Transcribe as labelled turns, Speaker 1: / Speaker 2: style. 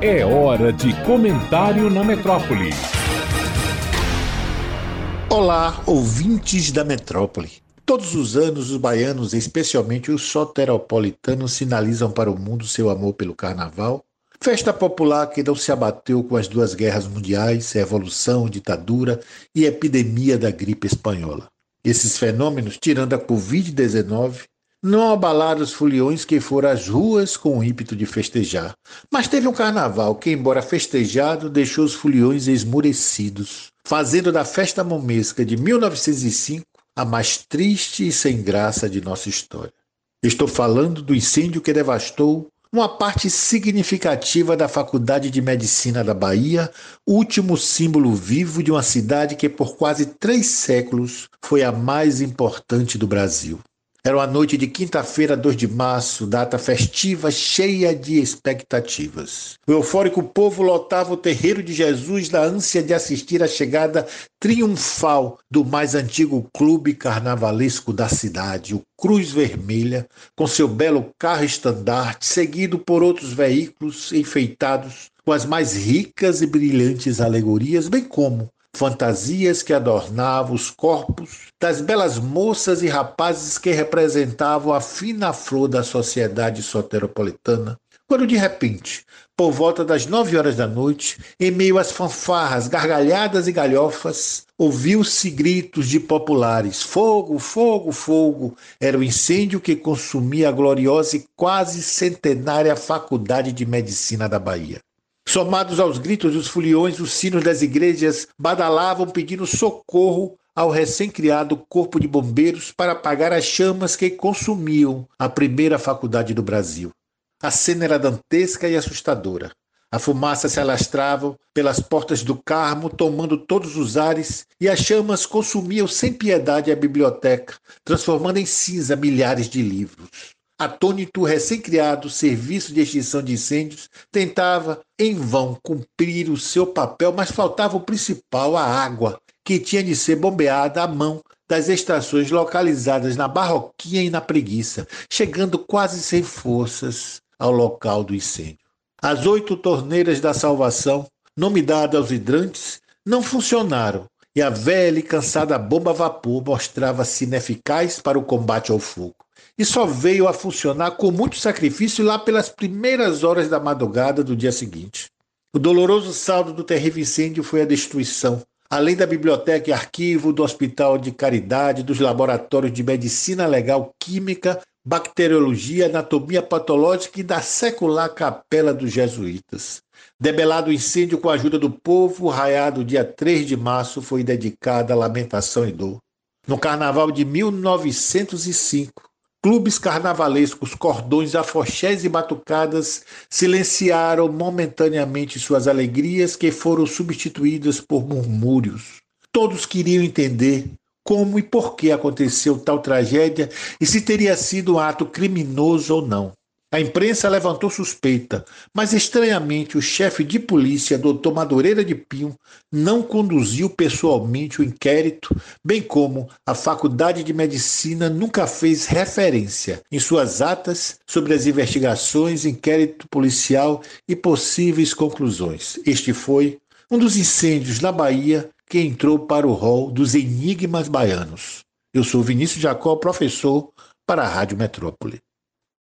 Speaker 1: É hora de comentário na metrópole.
Speaker 2: Olá, ouvintes da metrópole. Todos os anos, os baianos, especialmente os soteropolitanos, sinalizam para o mundo seu amor pelo carnaval. Festa popular que não se abateu com as duas guerras mundiais, revolução, ditadura e epidemia da gripe espanhola. Esses fenômenos, tirando a Covid-19, não abalaram os foliões que foram às ruas com o ímpeto de festejar. Mas teve um carnaval que, embora festejado, deixou os foliões esmurecidos, fazendo da festa momesca de 1905 a mais triste e sem graça de nossa história. Estou falando do incêndio que devastou uma parte significativa da Faculdade de Medicina da Bahia, último símbolo vivo de uma cidade que por quase três séculos foi a mais importante do Brasil. Era uma noite de quinta-feira, 2 de março, data festiva cheia de expectativas. O eufórico povo lotava o terreiro de Jesus na ânsia de assistir à chegada triunfal do mais antigo clube carnavalesco da cidade, o Cruz Vermelha, com seu belo carro estandarte, seguido por outros veículos enfeitados com as mais ricas e brilhantes alegorias, bem como fantasias que adornavam os corpos das belas moças e rapazes que representavam a fina flor da sociedade soteropolitana, quando de repente, por volta das nove horas da noite, em meio às fanfarras, gargalhadas e galhofas, ouviu-se gritos de populares: Fogo, fogo, fogo! Era o incêndio que consumia a gloriosa e quase centenária Faculdade de Medicina da Bahia. Somados aos gritos dos foliões, os sinos das igrejas badalavam pedindo socorro ao recém-criado Corpo de Bombeiros para apagar as chamas que consumiam a primeira faculdade do Brasil. A cena era dantesca e assustadora. A fumaça se alastrava pelas portas do Carmo, tomando todos os ares, e as chamas consumiam sem piedade a biblioteca, transformando em cinza milhares de livros. Atônito, recém-criado Serviço de Extinção de Incêndios tentava, em vão, cumprir o seu papel, mas faltava o principal, a água, que tinha de ser bombeada à mão das estações localizadas na Barroquinha e na Preguiça, chegando quase sem forças ao local do incêndio. As oito torneiras da salvação, nome dado aos hidrantes, não funcionaram e a velha e cansada bomba a vapor mostrava-se ineficaz para o combate ao fogo e só veio a funcionar com muito sacrifício lá pelas primeiras horas da madrugada do dia seguinte. O doloroso saldo do terrível incêndio foi a destruição, além da biblioteca e arquivo, do Hospital de Caridade, dos laboratórios de medicina legal, química, bacteriologia, anatomia patológica e da secular capela dos jesuítas. Debelado o incêndio com a ajuda do povo, raiado dia 3 de março foi dedicada à lamentação e dor. No carnaval de 1905, Clubes carnavalescos, cordões, afoxés e batucadas silenciaram momentaneamente suas alegrias que foram substituídas por murmúrios. Todos queriam entender como e por que aconteceu tal tragédia e se teria sido um ato criminoso ou não. A imprensa levantou suspeita, mas estranhamente o chefe de polícia, Dr. Madureira de Pinho, não conduziu pessoalmente o inquérito, bem como a Faculdade de Medicina nunca fez referência em suas atas sobre as investigações, inquérito policial e possíveis conclusões. Este foi um dos incêndios na Bahia que entrou para o rol dos enigmas baianos. Eu sou Vinícius Jacó, professor para a Rádio Metrópole.